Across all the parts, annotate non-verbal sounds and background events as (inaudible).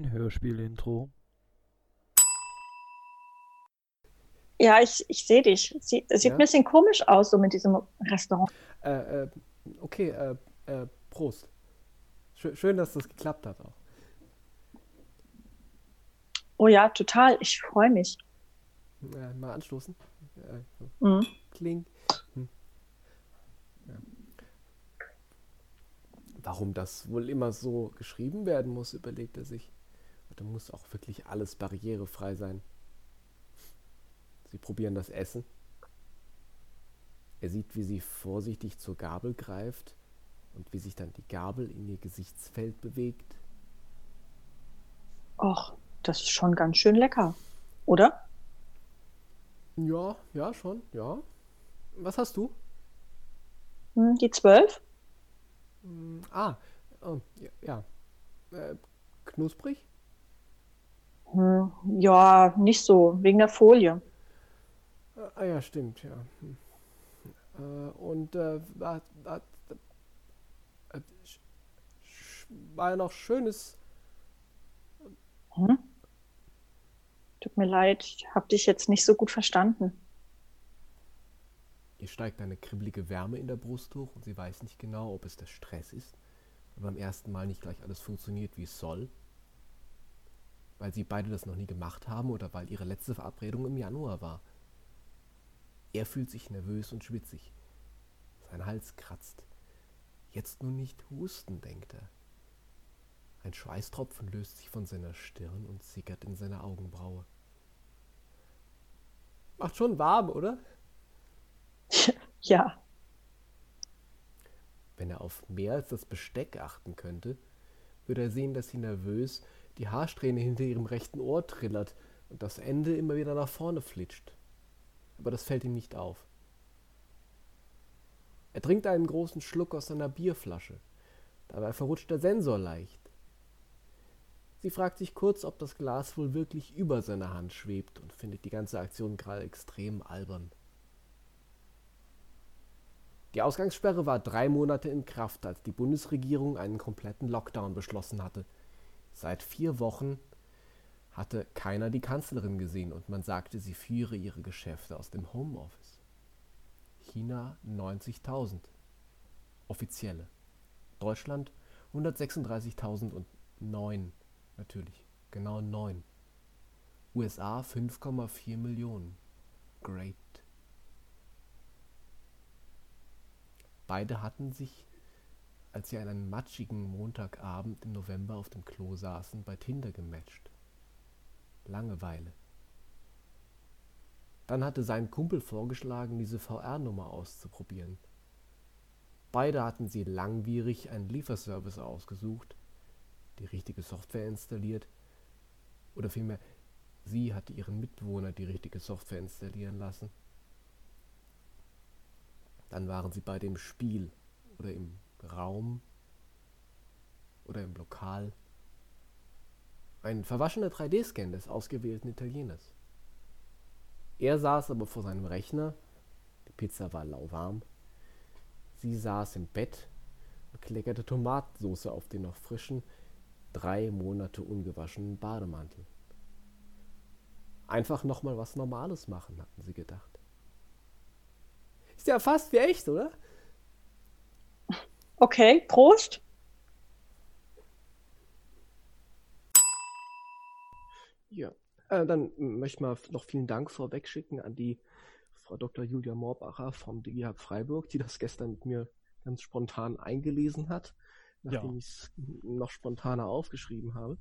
ein Hörspiel-Intro. Ja, ich, ich sehe dich. Sie, es sieht Ja? ein bisschen komisch aus, so mit diesem Restaurant. Äh, äh, okay, äh, äh, Prost. Schö- schön, dass das geklappt hat auch. Oh ja, total. Ich freue mich. Äh, mal anstoßen. So. Mhm. Kling. Hm. Ja. Warum das wohl immer so geschrieben werden muss, überlegt er sich. Da muss auch wirklich alles barrierefrei sein. Sie probieren das Essen. Er sieht, wie sie vorsichtig zur Gabel greift und wie sich dann die Gabel in ihr Gesichtsfeld bewegt. Och, das ist schon ganz schön lecker. Oder? Ja, ja, schon, ja. Was hast du? Hm, die zwölf? Hm, Ah, oh, ja. ja. Äh, knusprig? Hm, ja, nicht so, wegen der Folie. Äh, Ah ja, stimmt, ja. Hm. Äh, und äh, war, war, äh, sch- war ja noch schönes. Hm? Tut mir leid, ich habe dich jetzt nicht so gut verstanden. Ihr steigt eine kribbelige Wärme in der Brust hoch und sie weiß nicht genau, ob es der Stress ist, weil beim ersten Mal nicht gleich alles funktioniert, wie es soll. Weil sie beide das noch nie gemacht haben oder weil ihre letzte Verabredung im Januar war. Er fühlt sich nervös und schwitzig. Sein Hals kratzt. Jetzt nur nicht husten, denkt er. Ein Schweißtropfen löst sich von seiner Stirn und sickert in seine Augenbraue. Macht schon warm, oder? (laughs) Ja, Wenn er auf mehr als das Besteck achten könnte, würde er sehen, dass sie nervös die Haarsträhne hinter ihrem rechten Ohr trillert und das Ende immer wieder nach vorne flitscht. Aber das fällt ihm nicht auf. Er trinkt einen großen Schluck aus seiner Bierflasche. Dabei verrutscht der Sensor leicht. Sie fragt sich kurz, ob das Glas wohl wirklich über seiner Hand schwebt und findet die ganze Aktion gerade extrem albern. Die Ausgangssperre war drei Monate in Kraft, als die Bundesregierung einen kompletten Lockdown beschlossen hatte. Seit vier Wochen hatte keiner die Kanzlerin gesehen und man sagte, sie führe ihre Geschäfte aus dem Homeoffice. China 90.000. Offizielle. Deutschland 136.009. Natürlich, genau 9. USA 5,4 Millionen. Great. Beide hatten sich, als sie an einem matschigen Montagabend im November auf dem Klo saßen, bei Tinder gematcht. Langeweile. Dann hatte sein Kumpel vorgeschlagen, diese VR-Nummer auszuprobieren. Beide hatten sie langwierig einen Lieferservice ausgesucht, die richtige Software installiert, oder vielmehr, sie hatte ihren Mitbewohner die richtige Software installieren lassen. Dann waren sie beide im Spiel oder im Raum oder im Lokal. Ein verwaschener 3D-Scan des ausgewählten Italieners. Er saß aber vor seinem Rechner, die Pizza war lauwarm. Sie saß im Bett und kleckerte Tomatensauce auf den noch frischen, drei Monate ungewaschenen Bademantel. Einfach nochmal was Normales machen, hatten sie gedacht. Ist ja fast wie echt, oder? Okay, Prost. Ja, äh, dann möchte ich mal noch vielen Dank vorweg schicken an die Frau Dr. Julia Morbacher vom DGH Freiburg, die das gestern mit mir ganz spontan eingelesen hat, nachdem Ja. ich es noch spontaner aufgeschrieben habe.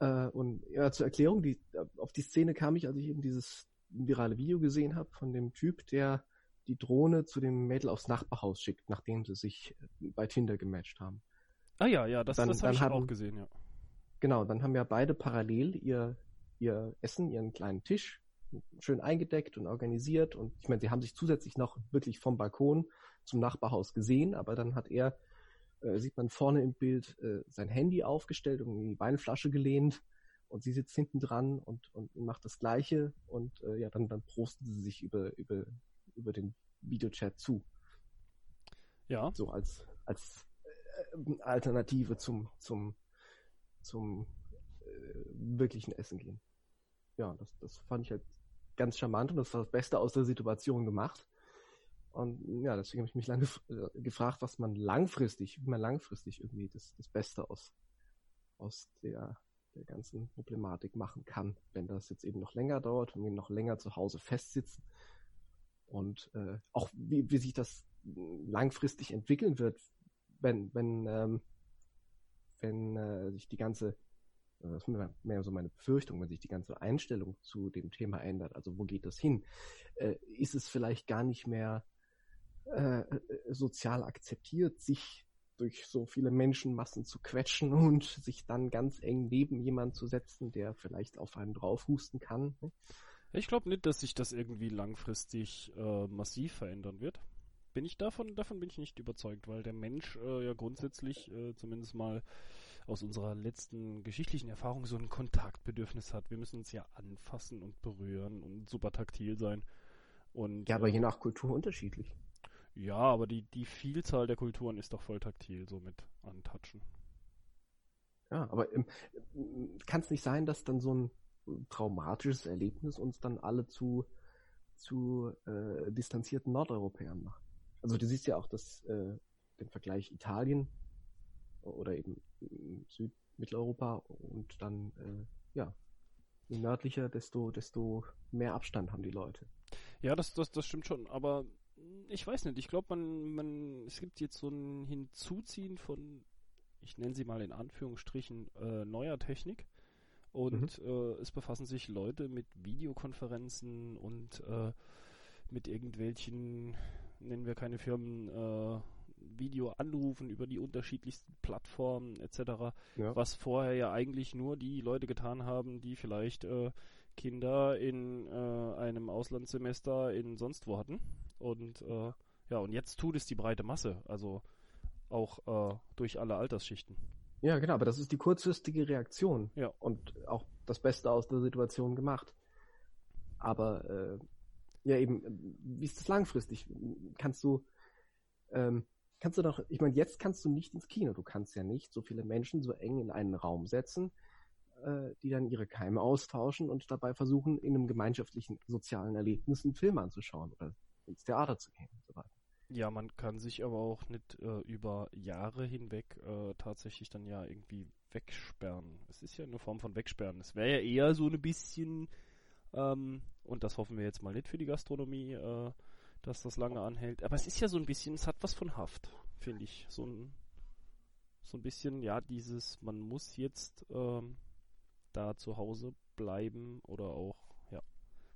Äh, und ja, zur Erklärung, die, auf die Szene kam ich, als ich eben dieses virale Video gesehen habe von dem Typ, der die Drohne zu dem Mädel aufs Nachbarhaus schickt, nachdem sie sich bei Tinder gematcht haben. Ah ja, ja, das, Dann- das habe ich haben- auch gesehen, ja. Genau, dann haben ja beide parallel ihr, ihr Essen, ihren kleinen Tisch schön eingedeckt und organisiert. Und ich meine, sie haben sich zusätzlich noch wirklich vom Balkon zum Nachbarhaus gesehen, aber dann hat er, äh, sieht man vorne im Bild, äh, sein Handy aufgestellt und in die Weinflasche gelehnt und sie sitzt hinten dran und, und macht das Gleiche und äh, ja, dann, dann prosten sie sich über, über, über den Videochat zu. Ja, So als, als äh, Alternative zum, zum, zum wirklichen Essen gehen. Ja, das, das fand ich halt ganz charmant und das war das Beste aus der Situation gemacht. Und ja, deswegen habe ich mich lange äh, gefragt, was man langfristig, wie man langfristig irgendwie das, das Beste aus, aus der, der ganzen Problematik machen kann, wenn das jetzt eben noch länger dauert, wenn wir noch länger zu Hause festsitzen. Und äh, auch wie, wie sich das langfristig entwickeln wird, wenn, wenn, ähm, wenn äh, sich die ganze, äh, das ist mehr so meine Befürchtung, wenn sich die ganze Einstellung zu dem Thema ändert, also wo geht das hin, äh, ist es vielleicht gar nicht mehr äh, sozial akzeptiert, sich durch so viele Menschenmassen zu quetschen (laughs) und sich dann ganz eng neben jemand zu setzen, der vielleicht auf einen draufhusten kann. Ne? Ich glaube nicht, dass sich das irgendwie langfristig äh, massiv verändern wird. Bin ich davon, davon bin ich nicht überzeugt, weil der Mensch äh, ja grundsätzlich, äh, zumindest mal aus unserer letzten geschichtlichen Erfahrung, so ein Kontaktbedürfnis hat. Wir müssen uns ja anfassen und berühren und super taktil sein. Und, ja, aber je nach Kultur unterschiedlich. Ja, aber die, die Vielzahl der Kulturen ist doch voll taktil, so mit Antatschen. Ja, aber ähm, kann es nicht sein, dass dann so ein traumatisches Erlebnis uns dann alle zu, zu äh, distanzierten Nordeuropäern macht? Also du siehst ja auch das, äh, den Vergleich Italien oder eben Südmitteleuropa und dann, äh, ja, je nördlicher, desto, desto mehr Abstand haben die Leute. Ja, das, das, das stimmt schon, aber ich weiß nicht, ich glaube, man, man, es gibt jetzt so ein Hinzuziehen von, ich nenne sie mal in Anführungsstrichen, äh, neuer Technik. Und mhm. äh, es befassen sich Leute mit Videokonferenzen und äh, mit irgendwelchen, nennen wir keine Firmen, äh, Videoanrufen über die unterschiedlichsten Plattformen etc., ja. was vorher ja eigentlich nur die Leute getan haben, die vielleicht äh, Kinder in äh, einem Auslandssemester in sonst wo hatten. Und äh, ja, und jetzt tut es die breite Masse, also auch äh, durch alle Altersschichten. Ja, genau, aber das ist die kurzfristige Reaktion. Ja. Und auch das Beste aus der Situation gemacht. Aber äh, ja eben, wie ist das langfristig? Kannst du, ähm, kannst du doch, ich meine, jetzt kannst du nicht ins Kino, du kannst ja nicht so viele Menschen so eng in einen Raum setzen, äh, die dann ihre Keime austauschen und dabei versuchen, in einem gemeinschaftlichen sozialen Erlebnis einen Film anzuschauen oder ins Theater zu gehen. Ja, man kann sich aber auch nicht äh, über Jahre hinweg äh, tatsächlich dann ja irgendwie wegsperren. Es ist ja eine Form von Wegsperren. Es wäre ja eher so ein bisschen, ähm, und das hoffen wir jetzt mal nicht für die Gastronomie, äh, dass das lange anhält. Aber es ist ja so ein bisschen, es hat was von Haft, finde ich. So ein, so ein bisschen, ja, dieses, man muss jetzt ähm, da zu Hause bleiben oder auch, ja.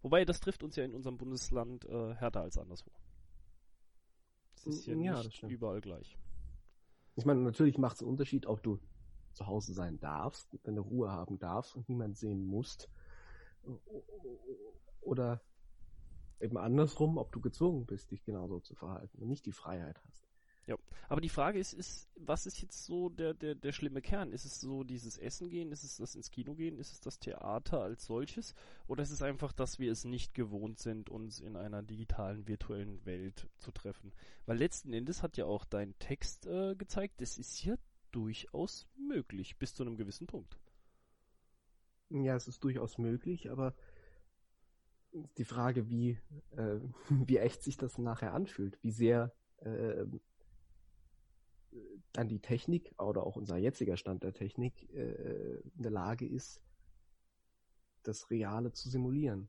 Wobei, das trifft uns ja in unserem Bundesland äh, härter als anderswo. Es ist ja, ja nicht überall gleich. Ich meine, natürlich macht es einen Unterschied, ob du zu Hause sein darfst, deine Ruhe haben darfst und niemand sehen musst. Oder eben andersrum, ob du gezwungen bist, dich genauso zu verhalten und nicht die Freiheit hast. Ja, aber die Frage ist, ist, was ist jetzt so der, der, der schlimme Kern? Ist es so dieses Essen gehen? Ist es das ins Kino gehen? Ist es das Theater als solches? Oder ist es einfach, dass wir es nicht gewohnt sind, uns in einer digitalen, virtuellen Welt zu treffen? Weil letzten Endes hat ja auch dein Text äh, gezeigt, das ist ja durchaus möglich, bis zu einem gewissen Punkt. Ja, es ist durchaus möglich, aber die Frage, wie, äh, (laughs) wie echt sich das nachher anfühlt, wie sehr äh, dann die Technik oder auch unser jetziger Stand der Technik äh, in der Lage ist, das Reale zu simulieren.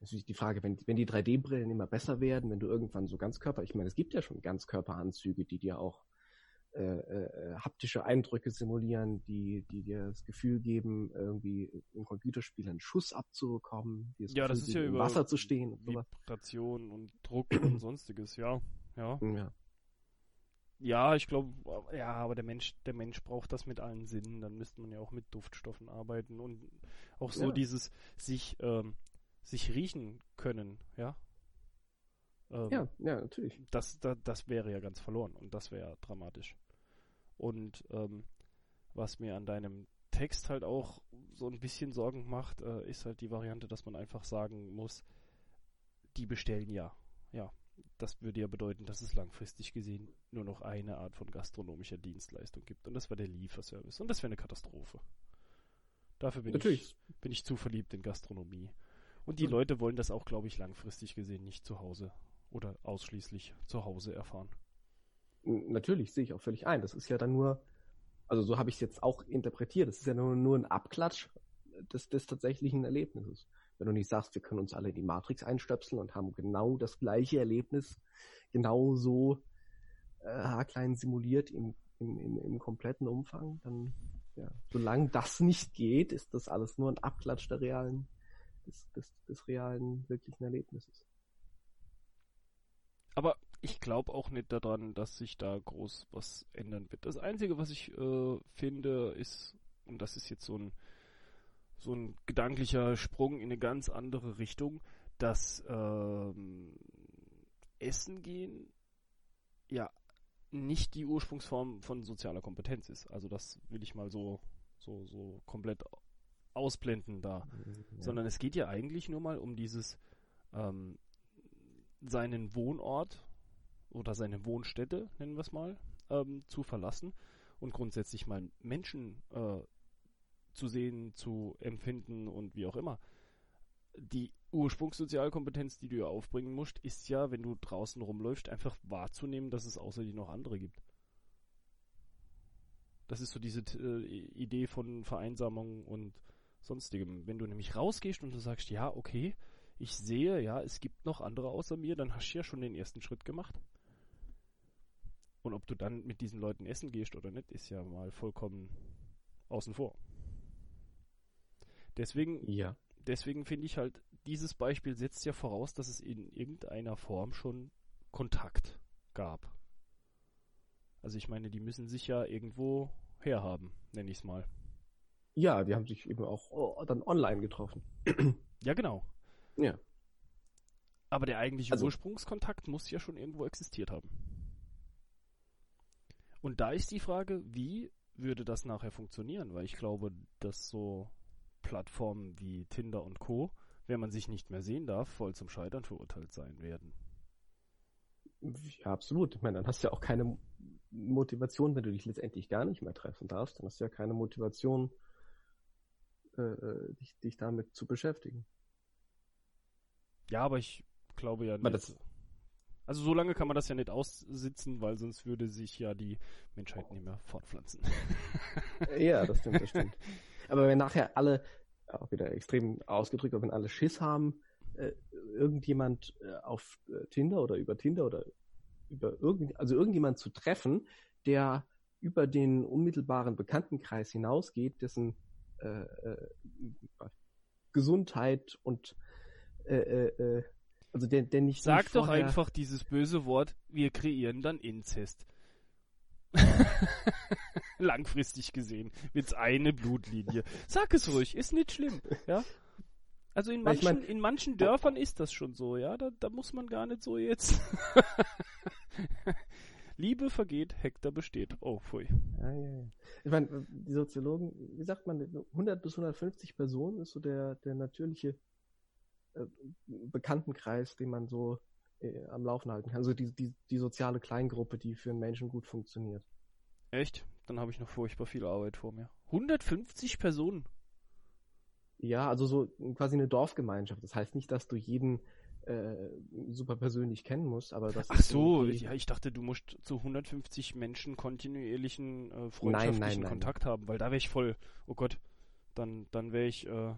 Natürlich die Frage, wenn, wenn die 3D-Brillen immer besser werden, wenn du irgendwann so Ganzkörper, ich meine, es gibt ja schon Ganzkörperanzüge, die dir auch äh, äh, haptische Eindrücke simulieren, die, die dir das Gefühl geben, irgendwie im Computerspiel einen Schuss abzubekommen, das ja, das ist ja im über Wasser zu stehen und Vibration und Druck und (clears throat) sonstiges, ja. Ja. ja. Ja, ich glaube, ja, aber der Mensch, der Mensch braucht das mit allen Sinnen. Dann müsste man ja auch mit Duftstoffen arbeiten und auch so ja. dieses sich ähm, sich riechen können, ja. Ähm, ja, ja, natürlich. Das, das, das wäre ja ganz verloren und das wäre dramatisch. Und ähm, was mir an deinem Text halt auch so ein bisschen Sorgen macht, äh, ist halt die Variante, dass man einfach sagen muss, die bestellen ja. Ja, das würde ja bedeuten, dass es langfristig gesehen nur noch eine Art von gastronomischer Dienstleistung gibt. Und das war der Lieferservice. Und das wäre eine Katastrophe. Dafür bin Natürlich. ich, bin ich zu verliebt in Gastronomie. Und die Mhm. Leute wollen das auch, glaube ich, langfristig gesehen nicht zu Hause oder ausschließlich zu Hause erfahren. Natürlich, sehe ich auch völlig ein. Das ist ja dann nur, also so habe ich es jetzt auch interpretiert, das ist ja nur, nur ein Abklatsch des, des tatsächlichen Erlebnisses. Wenn du nicht sagst, wir können uns alle in die Matrix einstöpseln und haben genau das gleiche Erlebnis, genauso äh, haarklein simuliert im, im, im, im kompletten Umfang, dann, ja, solange das nicht geht, ist das alles nur ein Abklatsch der realen, des, des, des realen, wirklichen Erlebnisses. Aber ich glaube auch nicht daran, dass sich da groß was ändern wird. Das Einzige, was ich äh, finde, ist, und das ist jetzt so ein, so ein gedanklicher Sprung in eine ganz andere Richtung, dass ähm, Essen gehen ja nicht die Ursprungsform von sozialer Kompetenz ist. Also das will ich mal so, so, so komplett ausblenden da. Ja. Sondern es geht ja eigentlich nur mal um dieses ähm, seinen Wohnort oder seine Wohnstätte, nennen wir es mal, ähm, zu verlassen und grundsätzlich mal Menschen äh, zu sehen, zu empfinden und wie auch immer. Die Ursprungssozialkompetenz, die du ja aufbringen musst, ist ja, wenn du draußen rumläufst, einfach wahrzunehmen, dass es außer dir noch andere gibt. Das ist so diese äh, Idee von Vereinsamung und sonstigem. Wenn du nämlich rausgehst und du sagst, ja, okay, ich sehe, ja, es gibt noch andere außer mir, dann hast du ja schon den ersten Schritt gemacht. Und ob du dann mit diesen Leuten essen gehst oder nicht, ist ja mal vollkommen außen vor. Deswegen, ja. deswegen finde ich halt, dieses Beispiel setzt ja voraus, dass es in irgendeiner Form schon Kontakt gab. Also ich meine, die müssen sich ja irgendwo herhaben, nenne ich es mal. Ja, die haben sich eben auch oh, dann online getroffen. (clears throat) Ja, genau. Ja. Aber der eigentliche Also- Ursprungskontakt muss ja schon irgendwo existiert haben. Und da ist die Frage, wie würde das nachher funktionieren? Weil ich glaube, dass so Plattformen wie Tinder und Co., wenn man sich nicht mehr sehen darf, voll zum Scheitern verurteilt sein werden. Ja, absolut. Ich meine, dann hast du ja auch keine Motivation, wenn du dich letztendlich gar nicht mehr treffen darfst. Dann hast du ja keine Motivation, äh, äh, dich, dich damit zu beschäftigen. Ja, aber ich glaube ja nicht. das- Also so lange kann man das ja nicht aussitzen, weil sonst würde sich ja die Menschheit nicht mehr fortpflanzen. ja, das stimmt, das (laughs) stimmt. Aber wenn nachher alle, auch wieder extrem ausgedrückt, aber wenn alle Schiss haben, äh, irgendjemand äh, auf äh, Tinder oder über Tinder oder über irgend, also irgendjemand zu treffen, der über den unmittelbaren Bekanntenkreis hinausgeht, dessen äh, äh, Gesundheit und äh, äh, äh, also der, der nicht Sag nicht doch einfach dieses böse Wort, wir kreieren dann Inzest. (laughs) Langfristig gesehen wird's eine Blutlinie. Sag es ruhig, ist nicht schlimm, ja? Also in ich manchen, mein- in manchen Dörfern ist das schon so, ja? Da, da muss man gar nicht so jetzt. (laughs) Liebe vergeht, Hektar besteht. Oh, pfui. Ja, ja, ja. Ich meine, die Soziologen, wie sagt man, 100 bis 150 Personen ist so der, der natürliche äh, Bekanntenkreis, den man so äh, am Laufen halten kann. Also die, die, die soziale Kleingruppe, die für einen Menschen gut funktioniert. Echt? Dann habe ich noch furchtbar viel Arbeit vor mir. 150 Personen. Ja, also so quasi eine Dorfgemeinschaft. Das heißt nicht, dass du jeden äh, super persönlich kennen musst, aber das Ach so, ja, ich dachte, du musst zu 150 Menschen kontinuierlichen äh, freundschaftlichen nein, nein. Kontakt haben, weil da wäre ich voll, oh Gott, dann, dann wäre ich äh,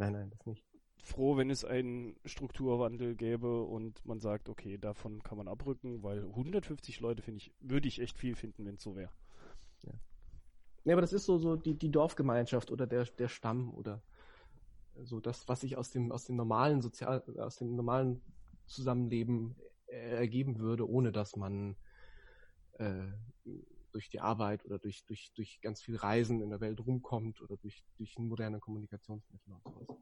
Nein, nein, das nicht. Froh, wenn es einen Strukturwandel gäbe und man sagt, okay, davon kann man abrücken, weil 150 Leute finde ich, würde ich echt viel finden, wenn es so wäre. Ja, aber das ist so, so die, die Dorfgemeinschaft oder der, der Stamm oder so das, was sich aus dem, aus dem normalen Sozial, aus dem normalen Zusammenleben äh, ergeben würde, ohne dass man äh, durch die Arbeit oder durch, durch, durch ganz viel Reisen in der Welt rumkommt oder durch, durch moderne Kommunikationsmittel und sowas.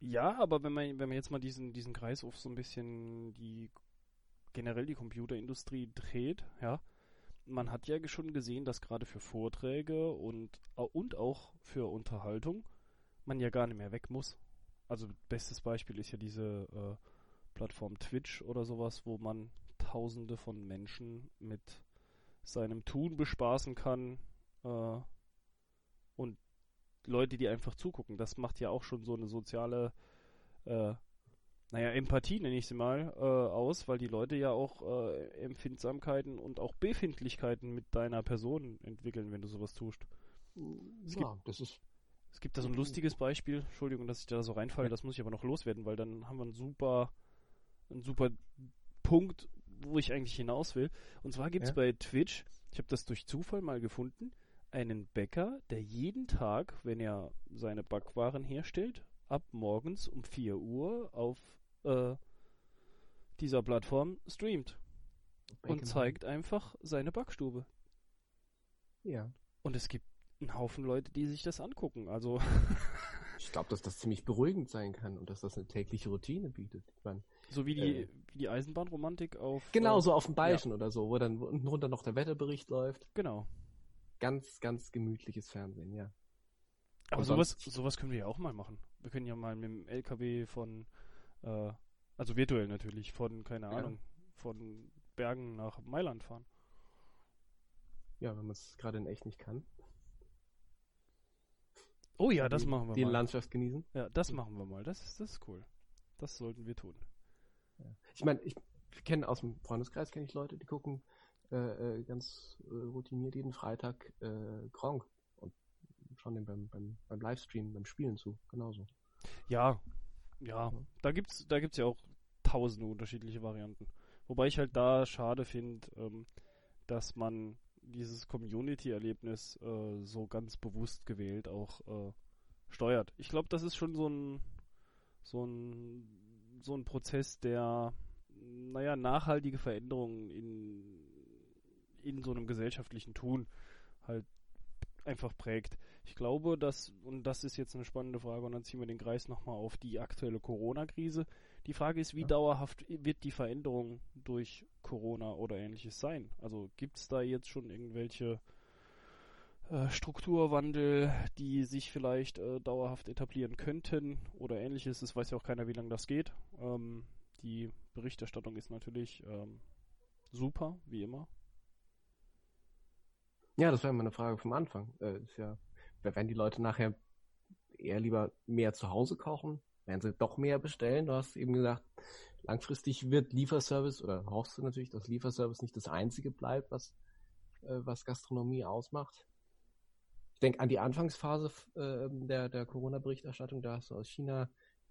Ja. Aber wenn man, wenn man jetzt mal diesen, diesen Kreis auf so ein bisschen die generell die Computerindustrie dreht, ja, man hat ja schon gesehen, dass gerade für Vorträge und, und auch für Unterhaltung man ja gar nicht mehr weg muss. Also bestes Beispiel ist ja diese äh, Plattform Twitch oder sowas, wo man tausende von Menschen mit seinem Tun bespaßen kann, äh, Und Leute, die einfach zugucken, das macht ja auch schon so eine soziale, äh, naja, Empathie nenne ich sie mal, äh, aus, weil die Leute ja auch äh, Empfindsamkeiten und auch Befindlichkeiten mit deiner Person entwickeln, wenn du sowas tust. Es ja, das ist Es gibt da so ein lustiges Beispiel, Entschuldigung, dass ich da so reinfalle, das muss ich aber noch loswerden, weil dann haben wir einen super, einen super Punkt, wo ich eigentlich hinaus will. Und zwar gibt es Ja. bei Twitch, ich habe das durch Zufall mal gefunden, einen Bäcker, der jeden Tag, wenn er seine Backwaren herstellt, ab morgens um 4 Uhr auf äh, dieser Plattform streamt und zeigt einfach seine Backstube. Ja. Und es gibt einen Haufen Leute, die sich das angucken. Also (laughs) Ich glaube, dass das ziemlich beruhigend sein kann und dass das eine tägliche Routine bietet. Ich mein, so wie die, Äh. wie die Eisenbahnromantik auf. genau äh, so auf dem Bayerischen oder so, wo dann unten drunter noch der Wetterbericht läuft. Genau. Ganz, ganz gemütliches Fernsehen, ja. Aber sowas, sowas können wir ja auch mal machen. Wir können ja mal mit dem LKW von, äh, also virtuell natürlich, von, keine Ja. Ahnung, von Bergen nach Mailand fahren. Ja, wenn man es gerade in echt nicht kann. Oh ja, das die, machen wir Die mal. Landschaft genießen. Ja, das machen wir mal. Das ist, das ist cool. Das sollten wir tun. Ich meine, ich kenne aus dem Freundeskreis kenne ich Leute, die gucken äh, äh, ganz äh, routiniert jeden Freitag äh, Gronk und schauen dem beim, beim, beim Livestream, beim Spielen zu, genauso. Ja, ja, da gibt's, da gibt's ja auch tausende unterschiedliche Varianten. Wobei ich halt da schade finde, ähm, dass man dieses Community-Erlebnis äh, so ganz bewusst gewählt auch äh, steuert. Ich glaube, das ist schon so ein, so ein, so ein Prozess, der, naja, nachhaltige Veränderungen in, in so einem gesellschaftlichen Tun halt einfach prägt. Ich glaube, dass, und das ist jetzt eine spannende Frage, und dann ziehen wir den Kreis nochmal auf die aktuelle Corona-Krise. Die Frage ist, wie Ja. dauerhaft wird die Veränderung durch Corona oder ähnliches sein? Also gibt es da jetzt schon irgendwelche äh, Strukturwandel, die sich vielleicht äh, dauerhaft etablieren könnten oder ähnliches? Es weiß ja auch keiner, wie lange das geht. Ähm, die Berichterstattung ist natürlich ähm, super, wie immer. Ja, das wäre immer eine Frage vom Anfang. Äh, ist ja, wenn die Leute nachher eher lieber mehr zu Hause kochen, werden sie doch mehr bestellen. Du hast eben gesagt, langfristig wird Lieferservice oder hoffst du natürlich, dass Lieferservice nicht das einzige bleibt, was, äh, was Gastronomie ausmacht. Ich denke an die Anfangsphase äh, der, der Corona-Berichterstattung, da hast du aus China,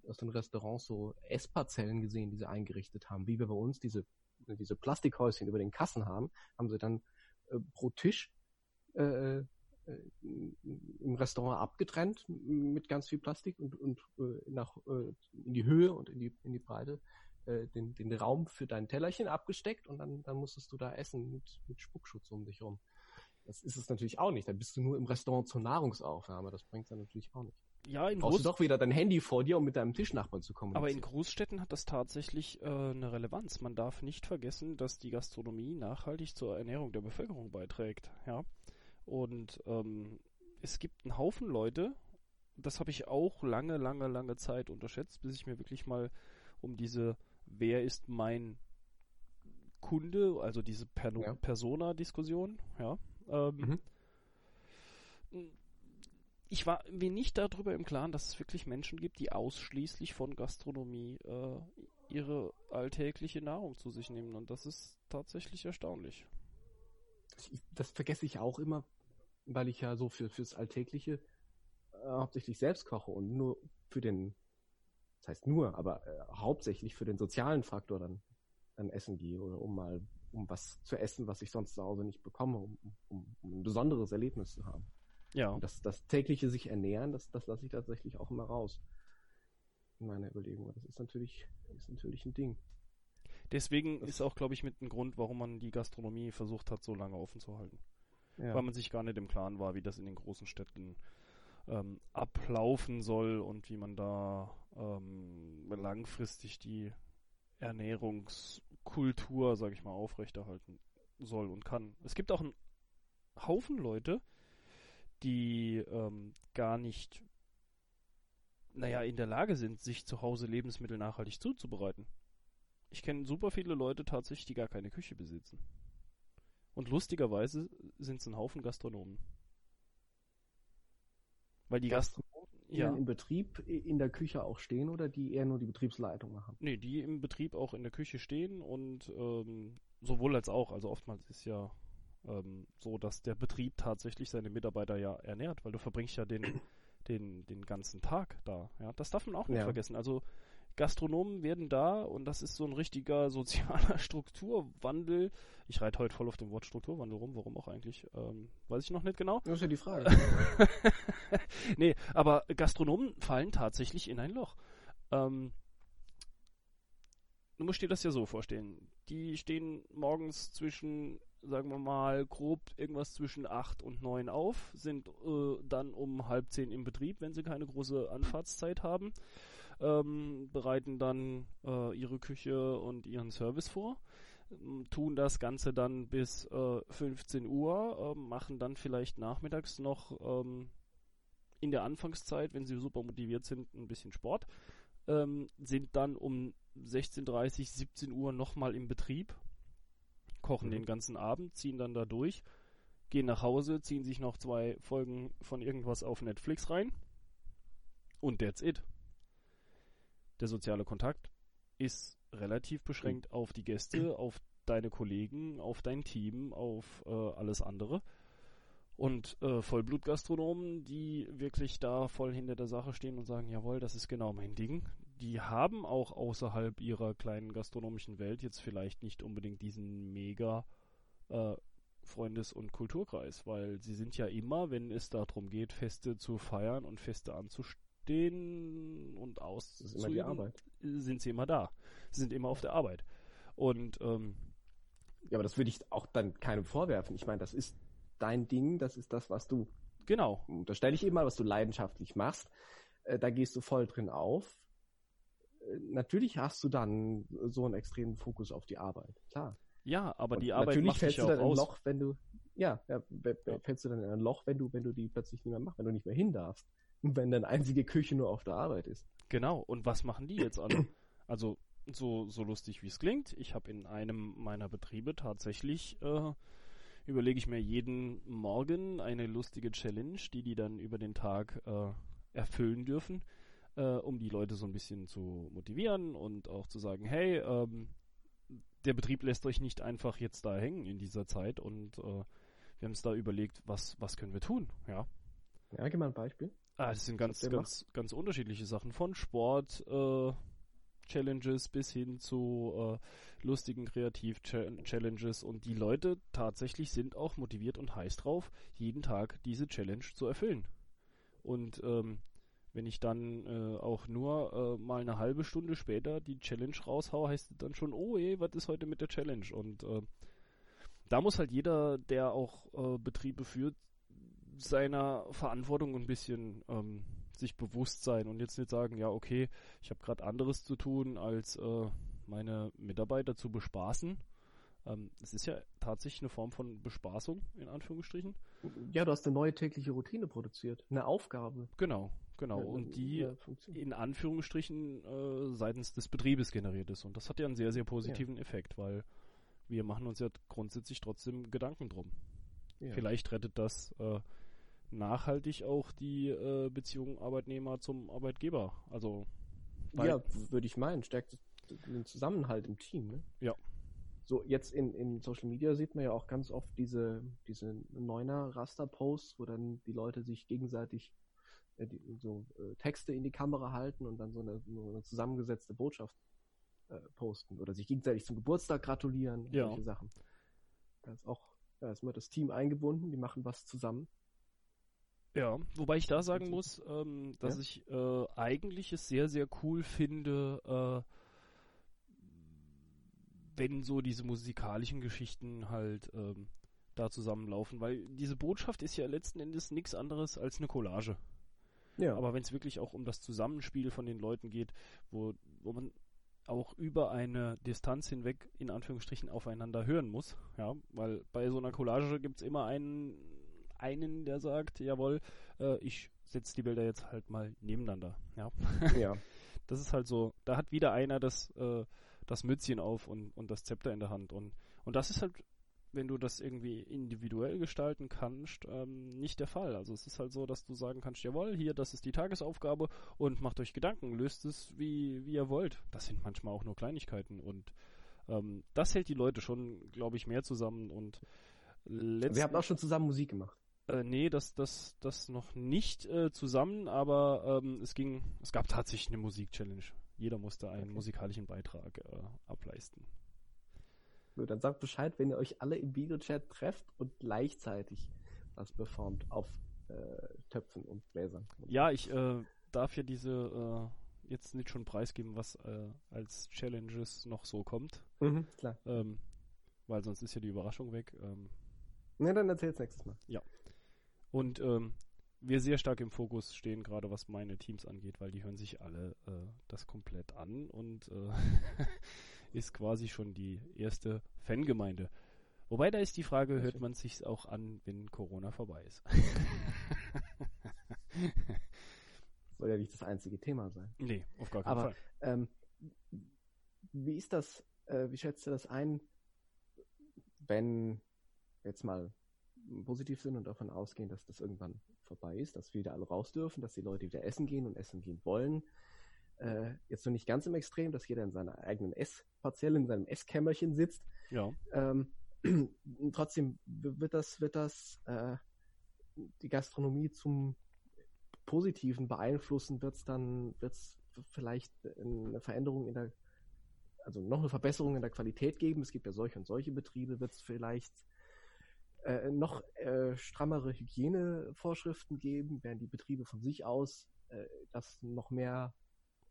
aus den Restaurants so Essparzellen gesehen, die sie eingerichtet haben. Wie wir bei uns diese, diese Plastikhäuschen über den Kassen haben, haben sie dann äh, pro Tisch äh, äh, im Restaurant abgetrennt mit ganz viel Plastik und, und äh, nach äh, in die Höhe und in die in die Breite äh, den, den Raum für dein Tellerchen abgesteckt und dann, dann musstest du da essen mit, mit Spuckschutz um dich rum. Das ist es natürlich auch nicht. Da bist du nur im Restaurant zur Nahrungsaufnahme. Das bringt's dann natürlich auch nicht. Ja, in Brauchst Groß du doch wieder dein Handy vor dir, um mit deinem Tischnachbarn zu Aber kommunizieren. in Großstädten hat das tatsächlich äh, eine Relevanz. Man darf nicht vergessen, dass die Gastronomie nachhaltig zur Ernährung der Bevölkerung beiträgt. Ja? Und ähm, es gibt einen Haufen Leute, das habe ich auch lange, lange, lange Zeit unterschätzt, bis ich mir wirklich mal um diese Wer ist mein Kunde, also diese per Ja. Persona-Diskussion, ja. Ähm, ich war mir nicht darüber im Klaren, dass es wirklich Menschen gibt, die ausschließlich von Gastronomie äh, ihre alltägliche Nahrung zu sich nehmen. Und das ist tatsächlich erstaunlich. Ich- das vergesse ich auch immer, weil ich ja so für, fürs Alltägliche äh, hauptsächlich selbst koche und nur für den, das heißt nur, aber äh, hauptsächlich für den sozialen Faktor dann, dann essen gehe oder um mal, um was zu essen, was ich sonst zu Hause nicht bekomme, um, um, um ein besonderes Erlebnis zu haben. Ja. Und das, das tägliche sich ernähren, das, das lasse ich tatsächlich auch immer raus. In meiner Überlegung. Das ist natürlich, ist natürlich ein Ding. Deswegen Das- ist auch, glaube ich, mit ein Grund, warum man die Gastronomie versucht hat, so lange offen zu halten. Ja. Weil man sich gar nicht im Klaren war, wie das in den großen Städten ähm, ablaufen soll und wie man da ähm, langfristig die Ernährungskultur, sage ich mal, aufrechterhalten soll und kann. Es gibt auch einen Haufen Leute, die ähm, gar nicht, naja, in der Lage sind, sich zu Hause Lebensmittel nachhaltig zuzubereiten. Ich kenne super viele Leute tatsächlich, die gar keine Küche besitzen. Und lustigerweise sind es ein Haufen Gastronomen. Weil die Gast die ja. im Betrieb in der Küche auch stehen oder die eher nur die Betriebsleitung machen? Nee, die im Betrieb auch in der Küche stehen und ähm, sowohl als auch. Also oftmals ist ja ähm, so, dass der Betrieb tatsächlich seine Mitarbeiter ja ernährt, weil du verbringst ja den, den, den ganzen Tag da. Ja, das darf man auch nicht ja. vergessen. Also Gastronomen werden da und das ist so ein richtiger (laughs) sozialer Strukturwandel. Ich reite heute voll auf dem Wort Strukturwandel rum, warum auch eigentlich, ähm, weiß ich noch nicht genau. Das ist ja die Frage. (laughs) nee, aber Gastronomen fallen tatsächlich in ein Loch. Ähm, du musst dir das ja so vorstellen. Die stehen morgens zwischen, sagen wir mal, grob irgendwas zwischen 8 und 9 auf, sind äh, dann um halb 10 im Betrieb, wenn sie keine große Anfahrtszeit haben ähm, bereiten dann äh, ihre Küche und ihren Service vor, ähm, tun das Ganze dann bis äh, 15 Uhr, äh, machen dann vielleicht nachmittags noch ähm, in der Anfangszeit, wenn sie super motiviert sind, ein bisschen Sport, ähm, sind dann um 16.30, 17 Uhr nochmal im Betrieb, kochen mhm. den ganzen Abend, ziehen dann da durch, gehen nach Hause, ziehen sich noch zwei Folgen von irgendwas auf Netflix rein und that's it der soziale Kontakt ist relativ beschränkt auf die Gäste, (clears throat) auf deine Kollegen, auf dein Team, auf äh, alles andere. Und äh, Vollblutgastronomen, die wirklich da voll hinter der Sache stehen und sagen, jawohl, das ist genau mein Ding, die haben auch außerhalb ihrer kleinen gastronomischen Welt jetzt vielleicht nicht unbedingt diesen mega äh, Freundes- und Kulturkreis, weil sie sind ja immer, wenn es darum geht, Feste zu feiern und Feste anzustellen, aufstehen und aus sind sie immer da. Sie sind immer auf der Arbeit. Und ähm, ja, aber das würde ich auch dann keinem vorwerfen. Ich meine, das ist dein Ding, das ist das, was du. Genau. Da stelle ich immer, was du leidenschaftlich machst. Äh, da gehst du voll drin auf. Äh, natürlich hast du dann so einen extremen Fokus auf die Arbeit, klar. Ja, aber und die Arbeit natürlich macht fällst du dann in ein Loch, wenn du ja, ja, fällst du dann in ein Loch, wenn du wenn du die plötzlich nicht mehr machst, wenn du nicht mehr hin darfst wenn deine einzige Küche nur auf der Arbeit ist. Genau, und was machen die jetzt alle? Also, so, so lustig wie es klingt, ich habe in einem meiner Betriebe tatsächlich, äh, überlege ich mir jeden Morgen eine lustige Challenge, die die dann über den Tag äh, erfüllen dürfen, äh, um die Leute so ein bisschen zu motivieren und auch zu sagen, hey, ähm, der Betrieb lässt euch nicht einfach jetzt da hängen in dieser Zeit und äh, wir haben es da überlegt, was, was können wir tun, ja. Ja, gib mal ein Beispiel. Ah, das sind ganz, ganz, macht? ganz unterschiedliche Sachen. Von Sport, äh, Challenges bis hin zu äh, lustigen Kreativ-Challenges und die Leute tatsächlich sind auch motiviert und heiß drauf, jeden Tag diese Challenge zu erfüllen. Und ähm, wenn ich dann äh, auch nur äh, mal eine halbe Stunde später die Challenge raushau, heißt es dann schon, oh ey, was ist heute mit der Challenge? Und äh, da muss halt jeder, der auch äh, Betriebe führt, seiner Verantwortung ein bisschen ähm, sich bewusst sein und jetzt nicht sagen, ja, okay, ich habe gerade anderes zu tun, als äh, meine Mitarbeiter zu bespaßen. Ähm, es ist ja tatsächlich eine Form von Bespaßung, in Anführungsstrichen. Ja, du hast eine neue tägliche Routine produziert, eine Aufgabe. Genau, genau. Ja, und die ja, in Anführungsstrichen äh, seitens des Betriebes generiert ist. Und das hat ja einen sehr, sehr positiven ja. Effekt, weil wir machen uns ja grundsätzlich trotzdem Gedanken drum. Vielleicht rettet das äh, nachhaltig auch die äh, Beziehung Arbeitnehmer zum Arbeitgeber. Also ja, würde ich meinen, stärkt den Zusammenhalt im Team. Ne? Ja. So, jetzt in, in Social Media sieht man ja auch ganz oft diese, diese Neuner-Raster-Posts, wo dann die Leute sich gegenseitig äh, die, so äh, Texte in die Kamera halten und dann so eine, so eine zusammengesetzte Botschaft äh, posten oder sich gegenseitig zum Geburtstag gratulieren, ja. solche Sachen. Da ist auch, da ist immer das Team eingebunden, die machen was zusammen. Ja, wobei ich da sagen muss, ähm, dass ja? ich äh, eigentlich es sehr, sehr cool finde, äh, wenn so diese musikalischen Geschichten halt ähm, da zusammenlaufen, weil diese Botschaft ist ja letzten Endes nichts anderes als eine Collage. Ja. Aber wenn es wirklich auch um das Zusammenspiel von den Leuten geht, wo, wo man auch über eine Distanz hinweg in Anführungsstrichen aufeinander hören muss, ja, weil bei so einer Collage gibt es immer einen einen, der sagt, jawohl, äh, ich setze die Bilder jetzt halt mal nebeneinander. Ja. ja. (laughs) Das ist halt so, da hat wieder einer das, äh, das Mützchen auf und, und das Zepter in der Hand. Und, und das ist halt wenn du das irgendwie individuell gestalten kannst, ähm, nicht der Fall. Also es ist halt so, dass du sagen kannst, jawohl, hier, das ist die Tagesaufgabe und macht euch Gedanken, löst es wie, wie ihr wollt. Das sind manchmal auch nur Kleinigkeiten und ähm, das hält die Leute schon, glaube ich, mehr zusammen und Wir haben auch schon zusammen Musik gemacht. Äh, nee, das, das, das noch nicht äh, zusammen, aber ähm, es ging, es gab tatsächlich eine Musik-Challenge. Jeder musste einen Okay. musikalischen Beitrag äh, ableisten. So, dann sagt Bescheid, wenn ihr euch alle im Videochat trefft und gleichzeitig was performt auf äh, Töpfen und Bläsern. Ja, ich äh, darf ja diese äh, jetzt nicht schon preisgeben, was äh, als Challenges noch so kommt, Mhm, klar. ähm, weil sonst ist ja die Überraschung weg. Ähm, Ne, dann erzähl's nächstes Mal. Und ähm, wir sehr stark im Fokus stehen, gerade was meine Teams angeht, weil die hören sich alle äh, das komplett an und äh, (laughs) ist quasi schon die erste Fangemeinde. Wobei da ist die Frage, hört man sich auch an, wenn Corona vorbei ist? (laughs) Soll ja nicht das einzige Thema sein. nee, auf gar keinen Aber Fall. ähm, wie ist das, äh, wie schätzt du das ein, wenn jetzt mal positiv sind und davon ausgehen, dass das irgendwann vorbei ist, dass wir wieder alle raus dürfen, dass die Leute wieder essen gehen und essen gehen wollen. Äh, jetzt noch nicht ganz im Extrem, dass jeder in seiner eigenen Essparzelle, in seinem Esskämmerchen sitzt. Ja. Ähm, (clears throat) trotzdem wird das, wird das äh, die Gastronomie zum Positiven beeinflussen, wird es dann, wird es vielleicht eine Veränderung in der, also noch eine Verbesserung in der Qualität geben. Es gibt ja solche und solche Betriebe, wird es vielleicht äh, noch äh, strammere Hygienevorschriften geben, werden die Betriebe von sich aus äh, das noch mehr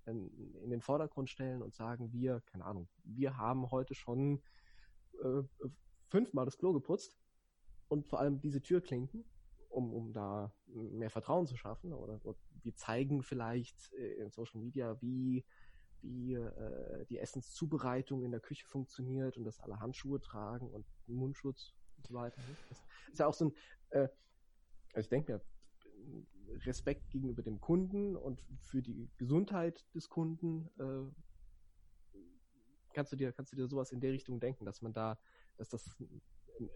in, in den Vordergrund stellen und sagen, wir, keine Ahnung, wir haben heute schon äh, fünfmal das Klo geputzt und vor allem diese Türklinken, um, um da mehr Vertrauen zu schaffen. Oder, oder wir zeigen vielleicht äh, in Social Media, wie, wie äh, die Essenszubereitung in der Küche funktioniert und dass alle Handschuhe tragen und Mundschutz und so weiter. ne? Das ist ja auch so ein, äh, also ich denke mir, Respekt gegenüber dem Kunden und für die Gesundheit des Kunden, äh, kannst du dir, kannst du dir sowas in der Richtung denken, dass man da, dass das ein,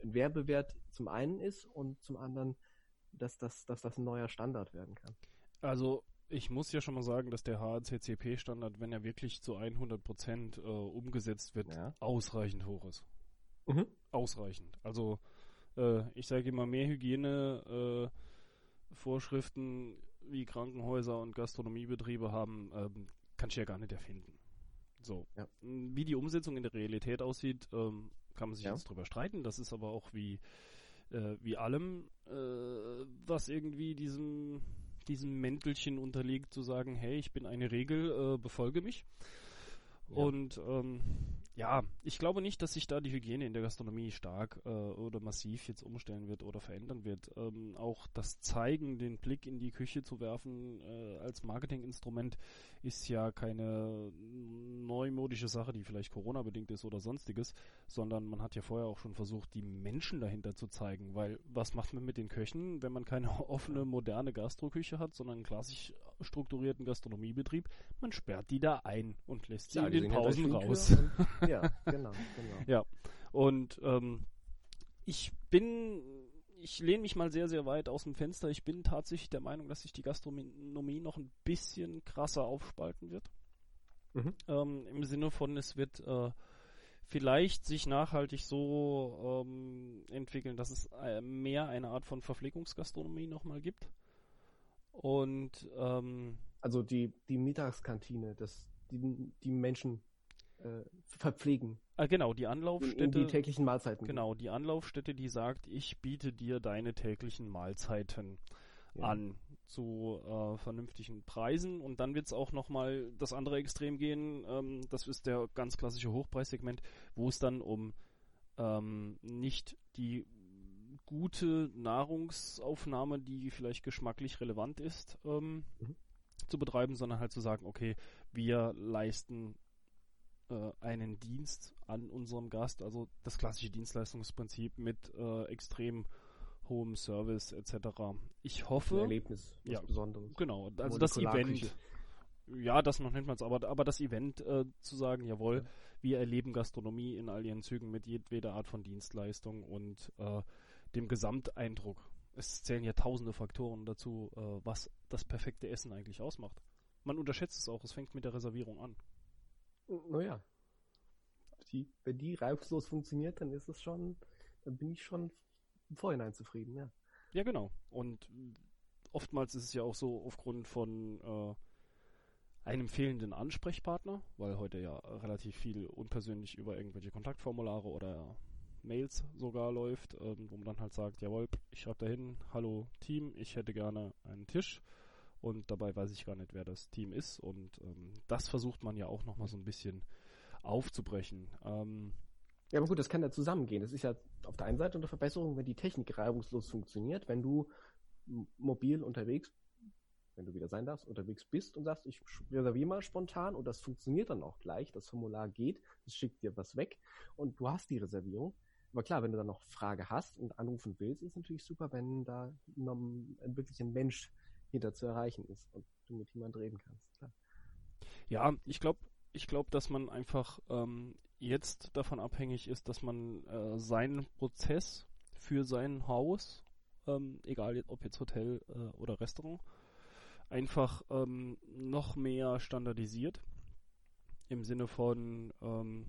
Werbewert zum einen ist und zum anderen, dass das, dass das ein neuer Standard werden kann. Also ich muss ja schon mal sagen, dass der HACCP-Standard, wenn er wirklich zu 100% äh, umgesetzt wird, Ja. ausreichend hoch ist. Mhm. Ausreichend. Also äh, ich sage immer, mehr Hygiene äh, Vorschriften wie Krankenhäuser und Gastronomiebetriebe haben, ähm, kannst du ja gar nicht erfinden. So. Ja. Wie die Umsetzung in der Realität aussieht, ähm, kann man sich Ja. jetzt drüber streiten. Das ist aber auch wie, äh, wie allem, äh, was irgendwie diesem, diesem Mäntelchen unterliegt, zu sagen, hey, ich bin eine Regel, äh, befolge mich. Ja. Und ähm, ja, ich glaube nicht, dass sich da die Hygiene in der Gastronomie stark äh, oder massiv jetzt umstellen wird oder verändern wird. Ähm, auch das Zeigen, den Blick in die Küche zu werfen äh, als Marketinginstrument ist ja keine neumodische Sache, die vielleicht Corona-bedingt ist oder sonstiges, sondern man hat ja vorher auch schon versucht, die Menschen dahinter zu zeigen, weil was macht man mit den Köchen, wenn man keine (laughs) offene, moderne Gastroküche hat, sondern einen klassisch strukturierten Gastronomiebetrieb? Man sperrt die da ein und lässt sie in den Pausen raus. (laughs) Ja, genau, genau. (laughs) Ja, und ähm, ich bin, ich lehne mich mal sehr, sehr weit aus dem Fenster. Ich bin tatsächlich der Meinung, dass sich die Gastronomie noch ein bisschen krasser aufspalten wird. Mhm. Ähm, Im Sinne von, es wird äh, vielleicht sich nachhaltig so ähm, entwickeln, dass es äh, mehr eine Art von Verpflegungsgastronomie nochmal gibt. Und ähm, Also die, die Mittagskantine, das, die, die Menschen äh, verpflegen äh, genau, die in, in Anlaufstätte. die täglichen Mahlzeiten. Genau, die Anlaufstätte, die sagt, ich biete dir deine täglichen Mahlzeiten Ja. an zu äh, vernünftigen Preisen und dann wird es auch nochmal das andere Extrem gehen, ähm, das ist der ganz klassische Hochpreissegment, wo es dann um ähm, nicht die gute Nahrungsaufnahme, die vielleicht geschmacklich relevant ist, ähm, Mhm. zu betreiben, sondern halt zu sagen, okay, wir leisten äh, einen Dienst an unserem Gast, also das klassische Dienstleistungsprinzip mit äh, extrem hohem Service etc. Ich Ein hoffe, Erlebnis, was Ja. Besonderes. genau, also das Event. Ja, das noch nicht mal, aber, aber das Event äh, zu sagen, jawohl, ja. wir erleben Gastronomie in all ihren Zügen mit jedweder Art von Dienstleistung und äh, dem Gesamteindruck. Es zählen ja tausende Faktoren dazu, äh, was das perfekte Essen eigentlich ausmacht. Man unterschätzt es auch, es fängt mit der Reservierung an. Naja. Die, wenn die reibungslos funktioniert, dann ist es schon, dann bin ich schon im Vorhinein zufrieden, ja. Ja, genau. Und oftmals ist es ja auch so aufgrund von äh, einem fehlenden Ansprechpartner, weil heute ja relativ viel unpersönlich über irgendwelche Kontaktformulare oder Mails sogar läuft, ähm, wo man dann halt sagt, jawohl, ich schreibe dahin, hallo Team, ich hätte gerne einen Tisch und dabei weiß ich gar nicht, wer das Team ist und ähm, das versucht man ja auch nochmal so ein bisschen aufzubrechen. Ähm, ja, aber gut, das kann ja zusammengehen. Das ist ja auf der einen Seite eine Verbesserung, wenn die Technik reibungslos funktioniert, wenn du mobil unterwegs, wenn du wieder sein darfst, unterwegs bist und sagst, ich reserviere mal spontan und das funktioniert dann auch gleich, das Formular geht, es schickt dir was weg und du hast die Reservierung. Aber klar, wenn du dann noch Frage hast und anrufen willst, ist natürlich super, wenn da wirklich ein Mensch hinter zu erreichen ist und du mit jemandem reden kannst. Klar. Ja, ich glaube, ich glaube, dass man einfach ähm, jetzt davon abhängig ist, dass man äh, seinen Prozess für sein Haus ähm, egal ob jetzt Hotel äh, oder Restaurant, einfach ähm, noch mehr standardisiert. Im Sinne von, ähm,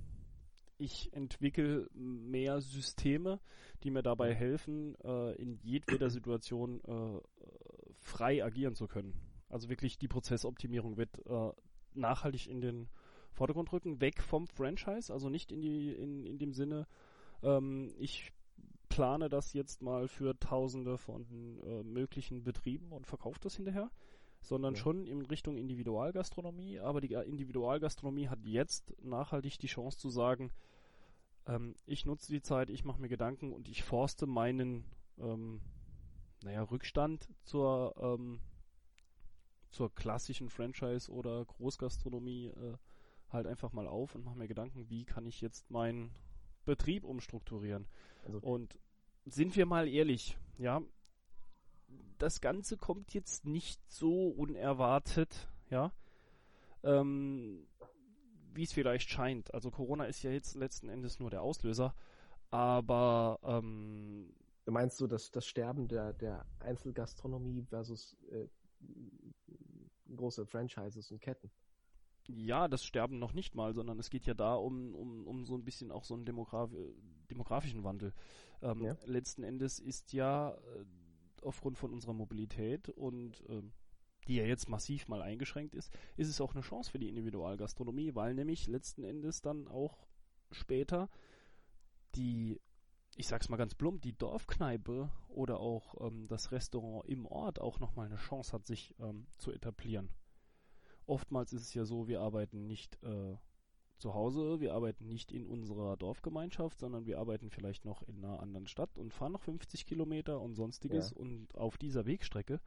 ich entwickle mehr Systeme, die mir dabei helfen, äh, in jedweder Situation äh, frei agieren zu können. Also wirklich die Prozessoptimierung wird äh, nachhaltig in den Vordergrund rücken, weg vom Franchise, also nicht in die in, in dem Sinne, ähm, ich plane das jetzt mal für tausende von äh, möglichen Betrieben und verkaufe das hinterher, sondern ja. schon in Richtung Individualgastronomie. Aber die Individualgastronomie hat jetzt nachhaltig die Chance zu sagen, ähm, ich nutze die Zeit, ich mache mir Gedanken und ich forste meinen ähm, naja, Rückstand zur, ähm, zur klassischen Franchise oder Großgastronomie äh, halt einfach mal auf und mache mir Gedanken, wie kann ich jetzt meinen Betrieb umstrukturieren. Also, und sind wir mal ehrlich, ja, das Ganze kommt jetzt nicht so unerwartet, ja, ähm, wie es vielleicht scheint. Also Corona ist ja jetzt letzten Endes nur der Auslöser, aber ähm, Du meinst du, dass das Sterben der, der Einzelgastronomie versus äh, große Franchises und Ketten? ja, das Sterben noch nicht mal, sondern es geht ja da um, um, um so ein bisschen auch so einen Demograf demografischen Wandel. Ähm, ja. Letzten Endes ist ja äh, aufgrund von unserer Mobilität und äh, die ja jetzt massiv mal eingeschränkt ist, ist es auch eine Chance für die Individualgastronomie, weil nämlich letzten Endes dann auch später die, ich sag's mal ganz plump, die Dorfkneipe oder auch ähm, das Restaurant im Ort auch nochmal eine Chance hat, sich ähm, zu etablieren oftmals ist es ja so, wir arbeiten nicht äh, zu Hause, wir arbeiten nicht in unserer Dorfgemeinschaft, sondern wir arbeiten vielleicht noch in einer anderen Stadt und fahren noch 50 Kilometer und sonstiges. Ja. Und auf dieser Wegstrecke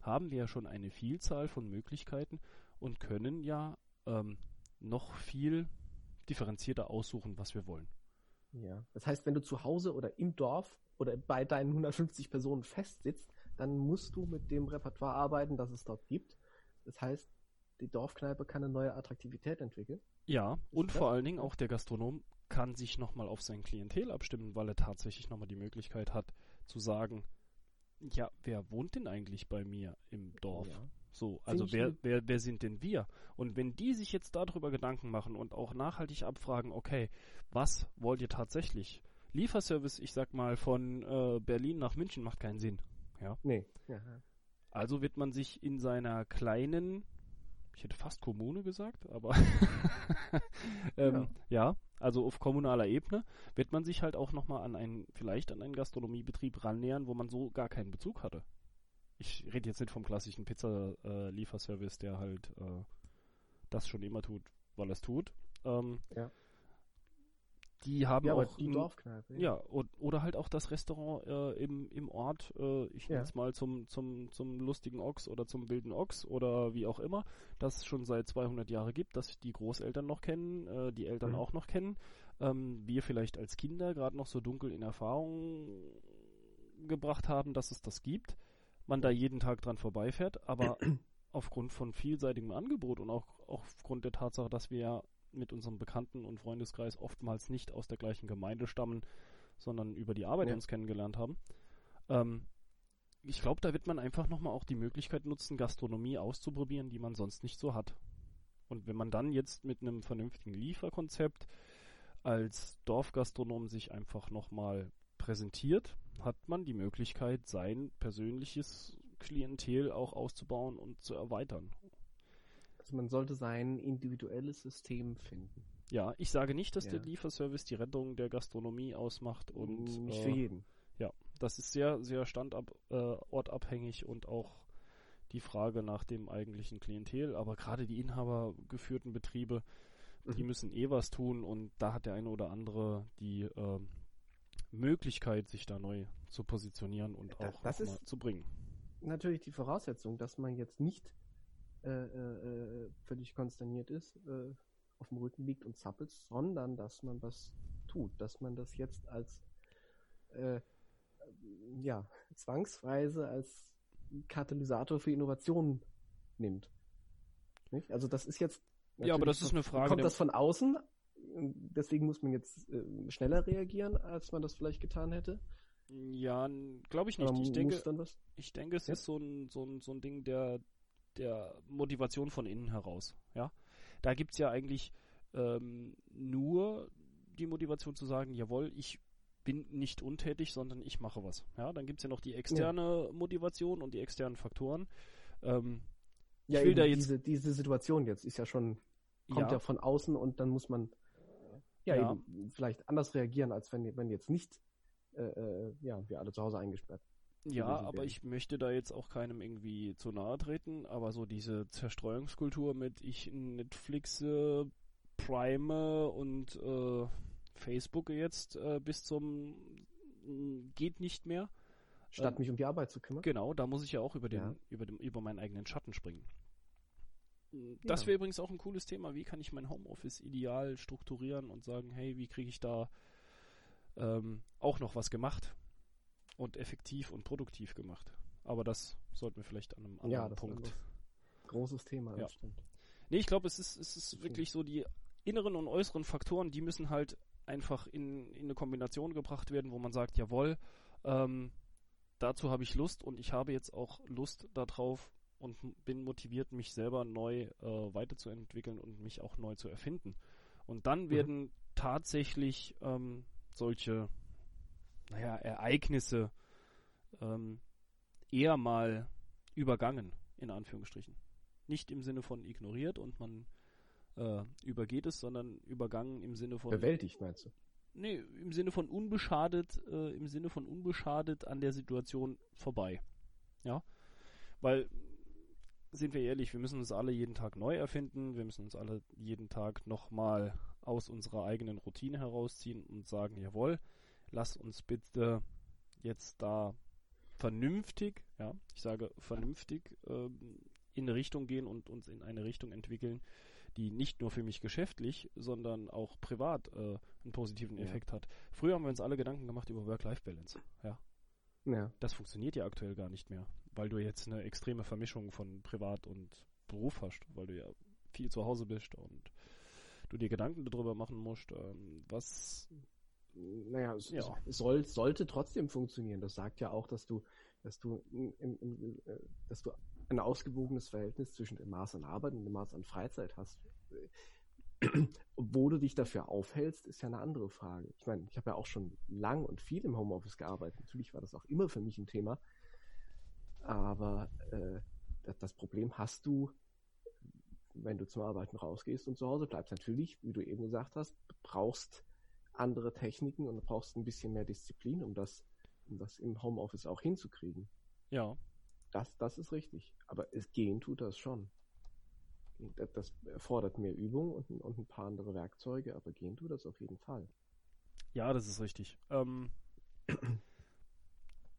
haben wir ja schon eine Vielzahl von Möglichkeiten und können ja ähm, noch viel differenzierter aussuchen, was wir wollen. Ja, das heißt, wenn du zu Hause oder im Dorf oder bei deinen 150 Personen festsitzt, dann musst du mit dem Repertoire arbeiten, das es dort gibt. Das heißt, die Dorfkneipe kann eine neue Attraktivität entwickeln. Ja, und vor allen Dingen auch der Gastronom kann sich nochmal auf sein Klientel abstimmen, weil er tatsächlich nochmal die Möglichkeit hat zu sagen, ja, wer wohnt denn eigentlich bei mir im Dorf? Ja. So, also wer, wer, wer sind denn wir? Und wenn die sich jetzt darüber Gedanken machen und auch nachhaltig abfragen, okay, was wollt ihr tatsächlich? Lieferservice, ich sag mal, von äh, Berlin nach München macht keinen Sinn. Ja. Nee. Ja. Also wird man sich in seiner kleinen ich hätte fast Kommune gesagt, aber (laughs) ähm, ja. ja. also auf kommunaler Ebene wird man sich halt auch nochmal an einen, vielleicht an einen Gastronomiebetrieb rannähern, wo man so gar keinen Bezug hatte. Ich rede jetzt nicht vom klassischen Pizza-Lieferservice, äh, der halt äh, das schon immer tut, weil er es tut. Ähm, ja die haben ja, auch die Dorfkneipe. Ja, und, oder halt auch das Restaurant äh, im, im Ort, äh, ich nenne es mal zum, zum, zum lustigen Ochs oder zum wilden Ochs oder wie auch immer, das es schon seit 200 Jahren gibt, dass die Großeltern noch kennen, äh, die Eltern mhm. auch noch kennen, ähm, wir vielleicht als Kinder gerade noch so dunkel in Erfahrung gebracht haben, dass es das gibt, man da jeden Tag dran vorbeifährt, aber (clears throat) aufgrund von vielseitigem Angebot und auch, auch aufgrund der Tatsache, dass wir ja mit unserem Bekannten- und Freundeskreis oftmals nicht aus der gleichen Gemeinde stammen, sondern über die Arbeit Ja. uns kennengelernt haben. Ähm, ich glaube, da wird man einfach nochmal auch die Möglichkeit nutzen, Gastronomie auszuprobieren, die man sonst nicht so hat. Und wenn man dann jetzt mit einem vernünftigen Lieferkonzept als Dorfgastronom sich einfach nochmal präsentiert, hat man die Möglichkeit, sein persönliches Klientel auch auszubauen und zu erweitern. Also man sollte sein individuelles System finden. Ja, ich sage nicht, dass Ja. der Lieferservice die Rettung der Gastronomie ausmacht und nicht äh, für jeden. das ist sehr, sehr standortabhängig und auch die Frage nach dem eigentlichen Klientel. Aber gerade die inhabergeführten Betriebe, die Mhm. müssen eh was tun und da hat der eine oder andere die ähm, Möglichkeit, sich da neu zu positionieren und auch das ist- zu bringen. Natürlich die Voraussetzung, dass man jetzt nicht äh, äh, äh, völlig konsterniert ist, äh, auf dem Rücken liegt und zappelt, sondern dass man was tut, dass man das jetzt als äh, ja, zwangsweise als Katalysator für Innovation nimmt. Nicht? Also das ist jetzt Ja, aber das ist eine Frage Kommt das von außen? Deswegen muss man jetzt äh, schneller reagieren, als man das vielleicht getan hätte. Ja, glaube ich nicht. Ich denke? Ich denke, es Ja. ist so ein, so, ein, so ein Ding der, der Motivation von innen heraus. Ja? Da gibt es ja eigentlich ähm, nur die Motivation zu sagen, jawohl, ich bin nicht untätig, sondern ich mache was. Ja, dann gibt es ja noch die externe Motivation und die externen Faktoren. Ähm, Ja, ich will da jetzt- diese, diese Situation jetzt ist ja schon, kommt ja, ja, von außen und dann muss man ja, Ja. eben vielleicht anders reagieren, als wenn, wenn jetzt nicht äh, äh, ja, wir alle zu Hause eingesperrt. ja, aber ich möchte da jetzt auch keinem irgendwie zu nahe treten, aber so diese Zerstreuungskultur mit ich Netflix äh, Prime und äh, Facebook jetzt äh, bis zum mm, geht nicht mehr. Statt Ähm, mich um die Arbeit zu kümmern. Genau, da muss ich ja auch über den, Ja. über dem, über meinen eigenen Schatten springen. Das Ja. wäre übrigens auch ein cooles Thema. Wie kann ich mein Homeoffice ideal strukturieren und sagen, hey, wie kriege ich da ähm, auch noch was gemacht und effektiv und produktiv gemacht? Aber das sollten wir vielleicht an einem anderen Ja, das ist ein Punkt. groß- großes Thema, Ja. stimmt. Nee, ich glaube, es ist, es ist wirklich so, die inneren und äußeren Faktoren, die müssen halt einfach in, in eine Kombination gebracht werden, wo man sagt, jawohl, ähm, dazu habe ich Lust und ich habe jetzt auch Lust darauf und bin motiviert, mich selber neu äh, weiterzuentwickeln und mich auch neu zu erfinden. Und dann Mhm. werden tatsächlich ähm, solche, naja, Ereignisse ähm, eher mal übergangen, in Anführungsstrichen. Nicht im Sinne von ignoriert und man äh, übergeht es, sondern übergangen im Sinne von Bewältigt, meinst du? nee, im Sinne von unbeschadet, äh, im Sinne von unbeschadet an der Situation vorbei. Ja, weil sind wir ehrlich, wir müssen uns alle jeden Tag neu erfinden, wir müssen uns alle jeden Tag nochmal aus unserer eigenen Routine herausziehen und sagen, jawohl, lass uns bitte jetzt da vernünftig, ja, ich sage vernünftig, ähm, in eine Richtung gehen und uns in eine Richtung entwickeln, die nicht nur für mich geschäftlich, sondern auch privat äh, einen positiven Ja. Effekt hat. Früher haben wir uns alle Gedanken gemacht über Work-Life-Balance. Ja, Ja. das funktioniert ja aktuell gar nicht mehr, weil du jetzt eine extreme Vermischung von Privat und Beruf hast, weil du ja viel zu Hause bist und du dir Gedanken darüber machen musst, ähm, was Naja, es, Ja. soll, sollte trotzdem funktionieren. Das sagt ja auch, dass du, dass du, in, in, in, äh, dass du ein ausgewogenes Verhältnis zwischen dem Maß an Arbeit und dem Maß an Freizeit hast. (clears throat) Wo du dich dafür aufhältst, ist ja eine andere Frage. Ich meine, ich habe ja auch schon lang und viel im Homeoffice gearbeitet. Natürlich war das auch immer für mich ein Thema. Aber äh, das, das Problem hast du, wenn du zum Arbeiten rausgehst und zu Hause bleibst. Natürlich, wie du eben gesagt hast, brauchst andere Techniken und du brauchst ein bisschen mehr Disziplin, um das, um das im Homeoffice auch hinzukriegen. ja, Das, das ist richtig. Aber es gehen tut das schon. Das, das erfordert mehr Übung und, ein- und ein paar andere Werkzeuge, aber gehen tut das auf jeden Fall. ja, das ist richtig. Ähm,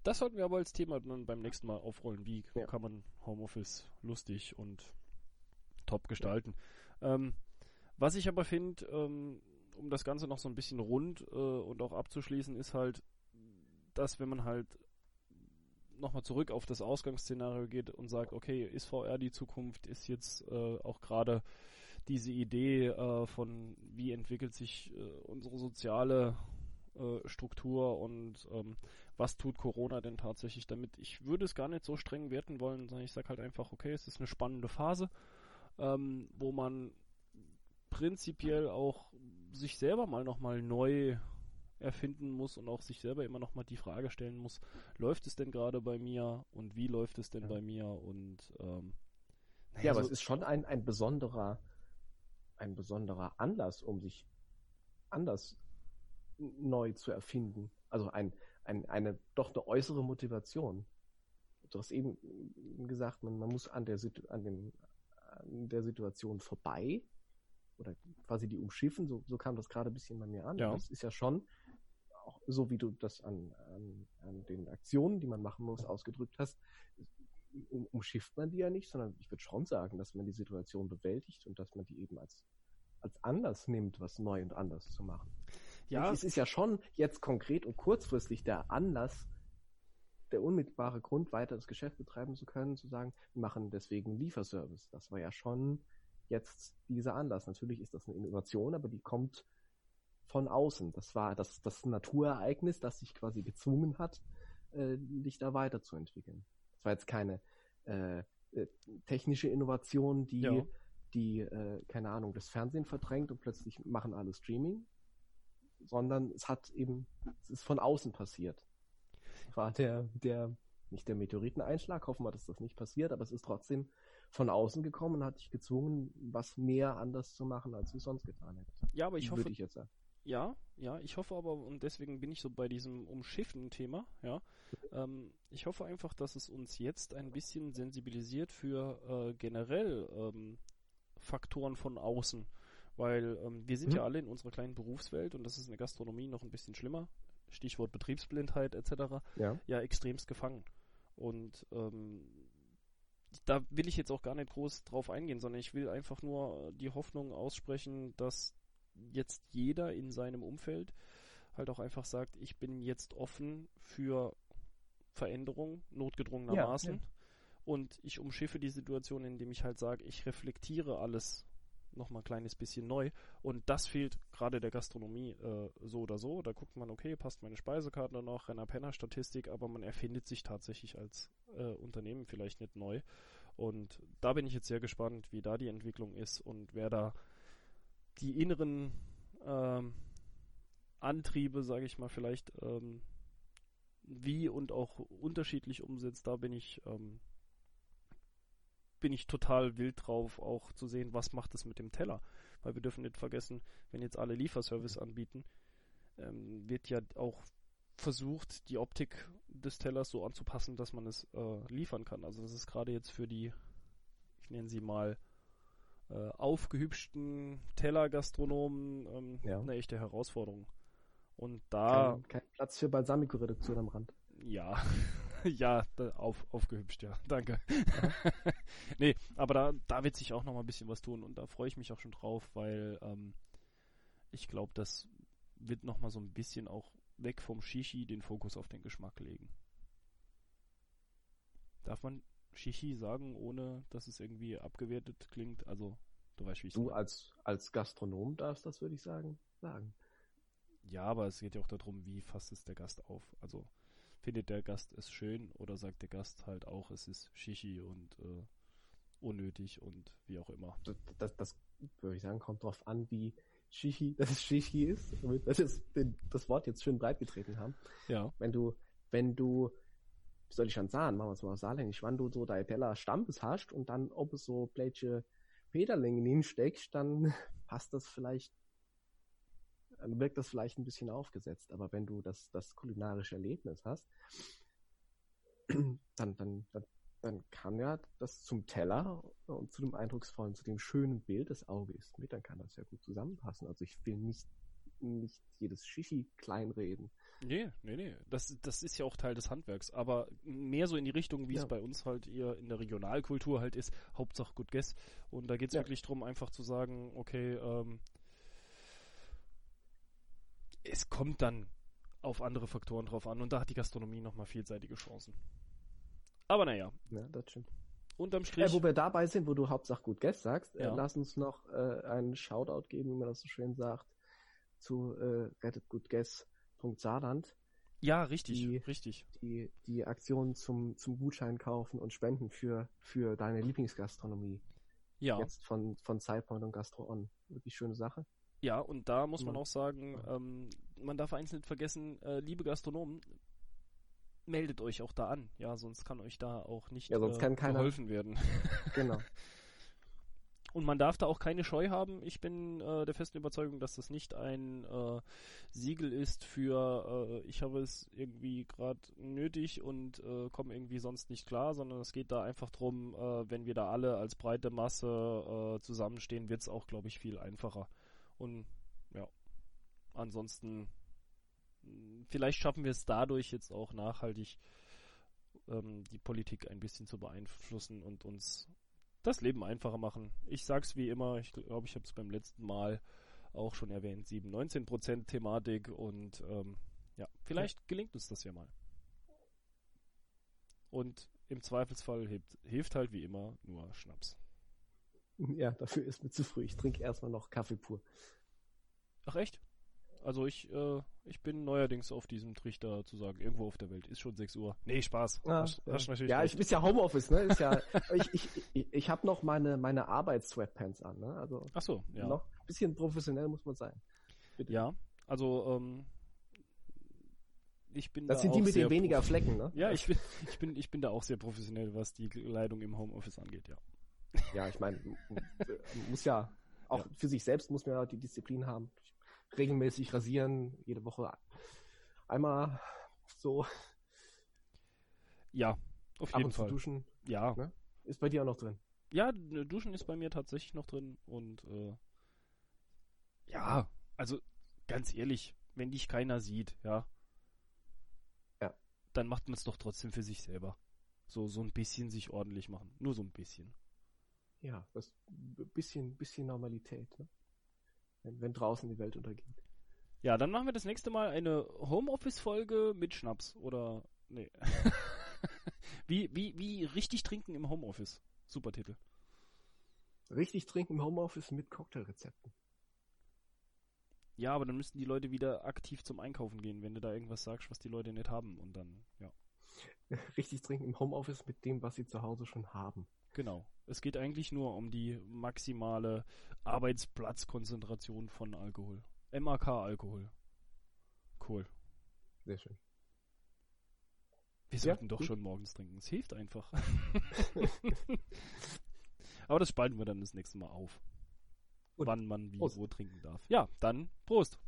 das sollten wir aber als Thema dann beim nächsten Mal aufrollen. Wie Ja. kann man Homeoffice lustig und top gestalten? Ähm, was ich aber finde, ähm, um das Ganze noch so ein bisschen rund äh, und auch abzuschließen, ist halt, dass wenn man halt nochmal zurück auf das Ausgangsszenario geht und sagt, okay, ist VR die Zukunft, ist jetzt äh, auch gerade diese Idee äh, von, wie entwickelt sich äh, unsere soziale äh, Struktur und ähm, was tut Corona denn tatsächlich damit? Ich würde es gar nicht so streng werten wollen, sondern ich sage halt einfach, okay, es ist eine spannende Phase, ähm, wo man prinzipiell auch sich selber mal nochmal neu erfinden muss und auch sich selber immer nochmal die Frage stellen muss, läuft es denn gerade bei mir und wie läuft es denn ja. bei mir und ähm, naja, ja, aber so es ist schon ein, ein besonderer ein besonderer Anlass, um sich anders neu zu erfinden. Also ein, ein, eine doch eine äußere Motivation. Du hast eben gesagt, man, man muss an der, an, dem, an der Situation vorbei oder quasi die umschiffen, so, so kam das gerade ein bisschen bei mir an. Ja. Das ist ja schon auch so, wie du das an, an, an den Aktionen, die man machen muss, ausgedrückt hast, um, umschifft man die ja nicht, sondern ich würde schon sagen, dass man die Situation bewältigt und dass man die eben als, als Anlass nimmt, was neu und anders zu machen. Ja. Es ist ja schon jetzt konkret und kurzfristig der Anlass, der unmittelbare Grund, weiter das Geschäft betreiben zu können, zu sagen, wir machen deswegen Lieferservice. Das war ja schon jetzt dieser Anlass. Natürlich ist das eine Innovation, aber die kommt von außen. Das war das, das Naturereignis, das sich quasi gezwungen hat, äh, dich da weiterzuentwickeln. Das war jetzt keine äh, äh, technische Innovation, die, ja. die äh, keine Ahnung, das Fernsehen verdrängt und plötzlich machen alle Streaming, sondern es hat eben, es ist von außen passiert. War der, der, nicht der Meteoriteneinschlag, hoffen wir, dass das nicht passiert, aber es ist trotzdem von außen gekommen und hat dich gezwungen, was mehr anders zu machen, als du sonst getan hättest. Ja, aber ich hoffe, ich. Ja, ja, ich hoffe aber, und deswegen bin ich so bei diesem Umschiffen-Thema, ja. Ähm, ich hoffe einfach, dass es uns jetzt ein bisschen sensibilisiert für äh, generell ähm, Faktoren von außen. Weil ähm, wir sind mhm. ja alle in unserer kleinen Berufswelt und das ist in der Gastronomie noch ein bisschen schlimmer. Stichwort Betriebsblindheit etc. Ja, ja extremst gefangen. Und ähm, da will ich jetzt auch gar nicht groß drauf eingehen, sondern ich will einfach nur die Hoffnung aussprechen, dass jetzt jeder in seinem Umfeld halt auch einfach sagt, ich bin jetzt offen für Veränderung, notgedrungenermaßen. Ja, ja. Und ich umschiffe die Situation, indem ich halt sage, ich reflektiere alles nochmal ein kleines bisschen neu. Und das fehlt gerade der Gastronomie äh, so oder so. Da guckt man, okay, passt meine Speisekarte noch, Renner-Penner-Statistik, aber man erfindet sich tatsächlich als äh, Unternehmen vielleicht nicht neu. Und da bin ich jetzt sehr gespannt, wie da die Entwicklung ist und wer da die inneren ähm, Antriebe, sage ich mal, vielleicht ähm, wie und auch unterschiedlich umsetzt. Da bin ich ähm, bin ich total wild drauf, auch zu sehen, was macht es mit dem Teller. Weil wir dürfen nicht vergessen, wenn jetzt alle Lieferservice anbieten, ähm, wird ja auch versucht, die Optik des Tellers so anzupassen, dass man es äh, liefern kann. Also das ist gerade jetzt für die, ich nenne sie mal, äh, aufgehübschten Tellergastronomen ähm, ja. eine echte Herausforderung. Und da. Kein, kein Platz für Balsamico-Reduktion am Rand. Ja, (laughs) (laughs) ja, auf, aufgehübscht, ja. Danke. (laughs) nee, aber da, da wird sich auch noch mal ein bisschen was tun und da freue ich mich auch schon drauf, weil ähm, ich glaube, das wird noch mal so ein bisschen auch weg vom Shishi den Fokus auf den Geschmack legen. Darf man Shishi sagen, ohne dass es irgendwie abgewertet klingt? Also, du weißt, wie ich Du als, als Gastronom darfst das, würde ich sagen, sagen. Ja, aber es geht ja auch darum, wie fasst es der Gast auf. Also, findet der Gast es schön oder sagt der Gast halt auch, es ist Shishi und äh, unnötig und wie auch immer. Das, das, das, würde ich sagen, kommt drauf an, wie Shishi, (laughs) dass es Shishi ist, damit wir das, das Wort jetzt schön breit getreten haben. Ja. Wenn du, wenn du, wie soll ich schon sagen, machen wir es mal saarländisch, wenn du so dein Teller Stampes hast und dann ob es so Plätsche Peterlingen hinsteckst, dann (laughs) passt das vielleicht wirkt das vielleicht ein bisschen aufgesetzt. Aber wenn du das, das kulinarische Erlebnis hast, (clears throat) dann, dann, dann, dann kann ja das zum Teller und zu dem eindrucksvollen, zu dem schönen Bild des Auge ist mit, dann kann das ja gut zusammenpassen. Also ich will nicht, nicht jedes Shishi kleinreden. Nee, nee, nee. Das, das ist ja auch Teil des Handwerks, aber mehr so in die Richtung, wie ja. es bei uns halt eher in der Regionalkultur halt ist, Hauptsache gut Guess. Und da geht es ja. wirklich darum, einfach zu sagen, okay, ähm, es kommt dann auf andere Faktoren drauf an und da hat die Gastronomie nochmal vielseitige Chancen. Aber naja, Ja, das stimmt. unterm Strich. Äh, wo wir dabei sind, wo du Hauptsache gut Guest sagst, äh, Ja. lass uns noch äh, einen Shoutout geben, wie man das so schön sagt, zu äh, rettetgutguess.saarland, ja, richtig, die- richtig. die die Aktion zum zum Gutschein kaufen und spenden für für deine Lieblingsgastronomie. Ja. Jetzt von von Sidepoint und Gastro On. Wirklich schöne Sache. Ja, und da muss man auch sagen, ähm, man darf eins nicht vergessen, äh, liebe Gastronomen, meldet euch auch da an. Ja, sonst kann euch da auch nicht Ja, sonst äh, kann keiner- geholfen werden. (laughs) Genau. (laughs) Und man darf da auch keine Scheu haben. Ich bin äh, der festen Überzeugung, dass das nicht ein äh, Siegel ist für äh, ich habe es irgendwie gerade nötig und äh, komme irgendwie sonst nicht klar, sondern es geht da einfach drum, äh, wenn wir da alle als breite Masse äh, zusammenstehen, wird es auch, glaube ich, viel einfacher. Und ja, ansonsten mh, vielleicht schaffen wir es dadurch jetzt auch nachhaltig ähm, die Politik ein bisschen zu beeinflussen und uns das Leben einfacher machen. Ich sag's wie immer, ich glaube, ich habe es beim letzten Mal auch schon erwähnt, 7, 19 Prozent Thematik und ähm, ja, vielleicht gelingt uns das ja mal. Und im Zweifelsfall hilft, hilft halt wie immer nur Schnaps. (laughs) Ja, dafür ist mir zu früh. Ich trinke erstmal noch Kaffee pur. Ach echt? Also ich, äh, ich bin neuerdings auf diesem Trichter zu sagen, irgendwo auf der Welt ist schon 6 Uhr. Nee, Spaß. hast, ja, hast natürlich ja ich ist ja Homeoffice, ne? Ist ja, (laughs) ich ich, ich, ich habe noch meine meine Arbeits-Sweatpants an, ne? Also Ach so, ja. noch ein bisschen professionell muss man sein. Bitte. Ja, also ähm, ich bin Das da sind die mit den weniger Flecken, ne? Ja, ich bin, (laughs) ich bin, ich bin da auch sehr professionell, was die Kleidung im Homeoffice angeht, ja. Ja, ich meine, muss ja auch Ja. für sich selbst muss man ja die Disziplin haben. Regelmäßig rasieren, jede Woche einmal so Ja, auf ab jeden und zu Fall. duschen. Ja. Ne? Ist bei dir auch noch drin. Ja, Duschen ist bei mir tatsächlich noch drin und äh, ja, also ganz ehrlich, wenn dich keiner sieht, ja, Ja. dann macht man es doch trotzdem für sich selber. So, so ein bisschen sich ordentlich machen. Nur so ein bisschen. Ja, das b- bisschen, bisschen Normalität, ne? Wenn, wenn draußen die Welt untergeht. Ja, dann machen wir das nächste Mal eine Homeoffice-Folge mit Schnaps oder nee. (laughs) wie, wie, wie richtig trinken im Homeoffice. Super Titel. Richtig trinken im Homeoffice mit Cocktailrezepten. Ja, aber dann müssten die Leute wieder aktiv zum Einkaufen gehen, wenn du da irgendwas sagst, was die Leute nicht haben und dann, ja. (laughs) Richtig trinken im Homeoffice mit dem, was sie zu Hause schon haben. Genau. Es geht eigentlich nur um die maximale Arbeitsplatzkonzentration von Alkohol. MAK-Alkohol. Cool. Sehr schön. Wir Ja, sollten doch gut. schon morgens trinken. Es hilft einfach. (laughs) Aber das spalten wir dann das nächste Mal auf. Gut. Wann man wie Prost. wo trinken darf. Ja, dann Prost.